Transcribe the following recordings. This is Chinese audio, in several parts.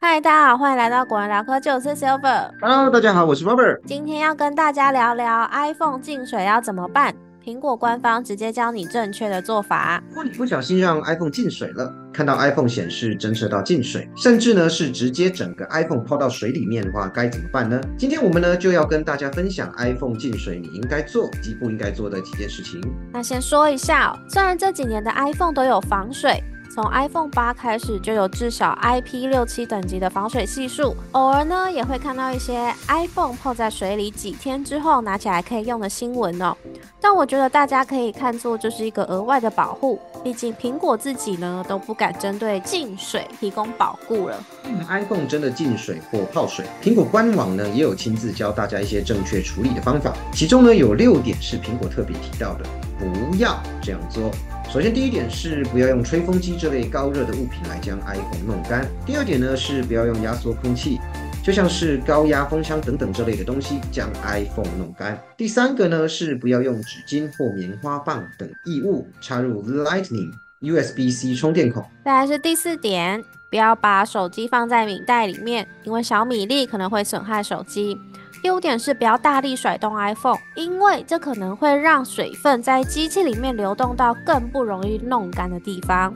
嗨，大家好，欢迎来到果然聊科技，我是 Silver。Hello，大家好，我是 Robert。今天要跟大家聊聊 iPhone 进水要怎么办，苹果官方直接教你正确的做法。如果你不小心让 iPhone 进水了，看到 iPhone 显示侦测到进水，甚至呢是直接整个 iPhone 泡到水里面的话，该怎么办呢？今天我们呢就要跟大家分享 iPhone 进水你应该做及不应该做的几件事情。那先说一下、哦，虽然这几年的 iPhone 都有防水。从 iPhone 八开始就有至少 IP 六七等级的防水系数，偶尔呢也会看到一些 iPhone 泡在水里几天之后拿起来可以用的新闻哦。但我觉得大家可以看作就是一个额外的保护，毕竟苹果自己呢都不敢针对进水提供保护了。iPhone 真的进水或泡水，苹果官网呢也有亲自教大家一些正确处理的方法，其中呢有六点是苹果特别提到的，不要这样做。首先，第一点是不要用吹风机这类高热的物品来将 iPhone 弄干。第二点呢是不要用压缩空气，就像是高压风枪等等这类的东西将 iPhone 弄干。第三个呢是不要用纸巾或棉花棒等异物插入 Lightning USB-C 充电孔。再来是第四点，不要把手机放在米袋里面，因为小米粒可能会损害手机。第五点是不要大力甩动 iPhone，因为这可能会让水分在机器里面流动到更不容易弄干的地方。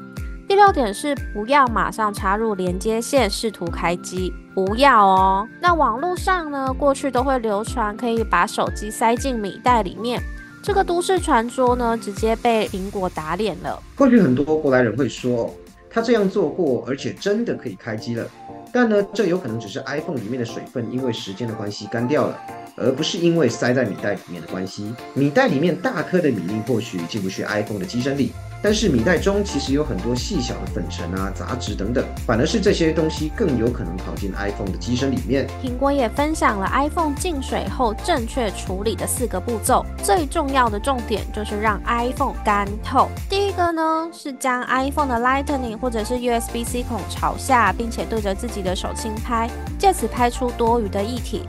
第六点是不要马上插入连接线试图开机，不要哦。那网络上呢，过去都会流传可以把手机塞进米袋里面，这个都市传说呢，直接被苹果打脸了。过去很多过来人会说，他这样做过，而且真的可以开机了。但呢，这有可能只是 iPhone 里面的水分因为时间的关系干掉了，而不是因为塞在米袋里面的关系。米袋里面大颗的米粒或许进不去 iPhone 的机身里，但是米袋中其实有很多细小的粉尘啊、杂质等等，反而是这些东西更有可能跑进 iPhone 的机身里面。苹果也分享了 iPhone 进水后正确处理的四个步骤，最重要的重点就是让 iPhone 干透。第一个呢是将 iPhone 的 Lightning 或者是 USB-C 孔朝下，并且对着自己的手轻拍，借此拍出多余的液体。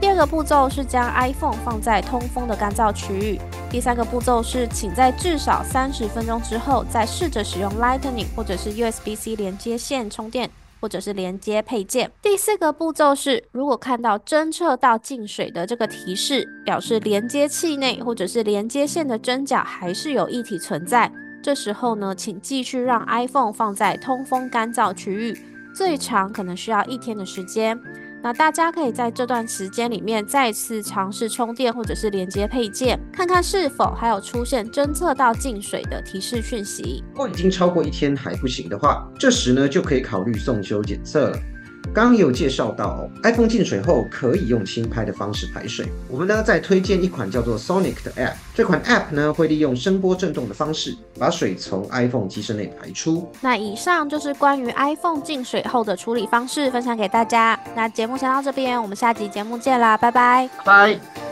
第二个步骤是将 iPhone 放在通风的干燥区域。第三个步骤是，请在至少三十分钟之后再试着使用 Lightning 或者是 USB-C 连接线充电。或者是连接配件。第四个步骤是，如果看到侦测到进水的这个提示，表示连接器内或者是连接线的针脚还是有液体存在，这时候呢，请继续让 iPhone 放在通风干燥区域，最长可能需要一天的时间。那大家可以在这段时间里面再次尝试充电或者是连接配件，看看是否还有出现侦测到进水的提示讯息。如果已经超过一天还不行的话，这时呢就可以考虑送修检测了。刚刚有介绍到、哦、，iPhone 进水后可以用轻拍的方式排水。我们呢再推荐一款叫做 Sonic 的 App，这款 App 呢会利用声波震动的方式，把水从 iPhone 机身内排出。那以上就是关于 iPhone 进水后的处理方式，分享给大家。那节目先到这边，我们下集节目见啦，拜拜。拜。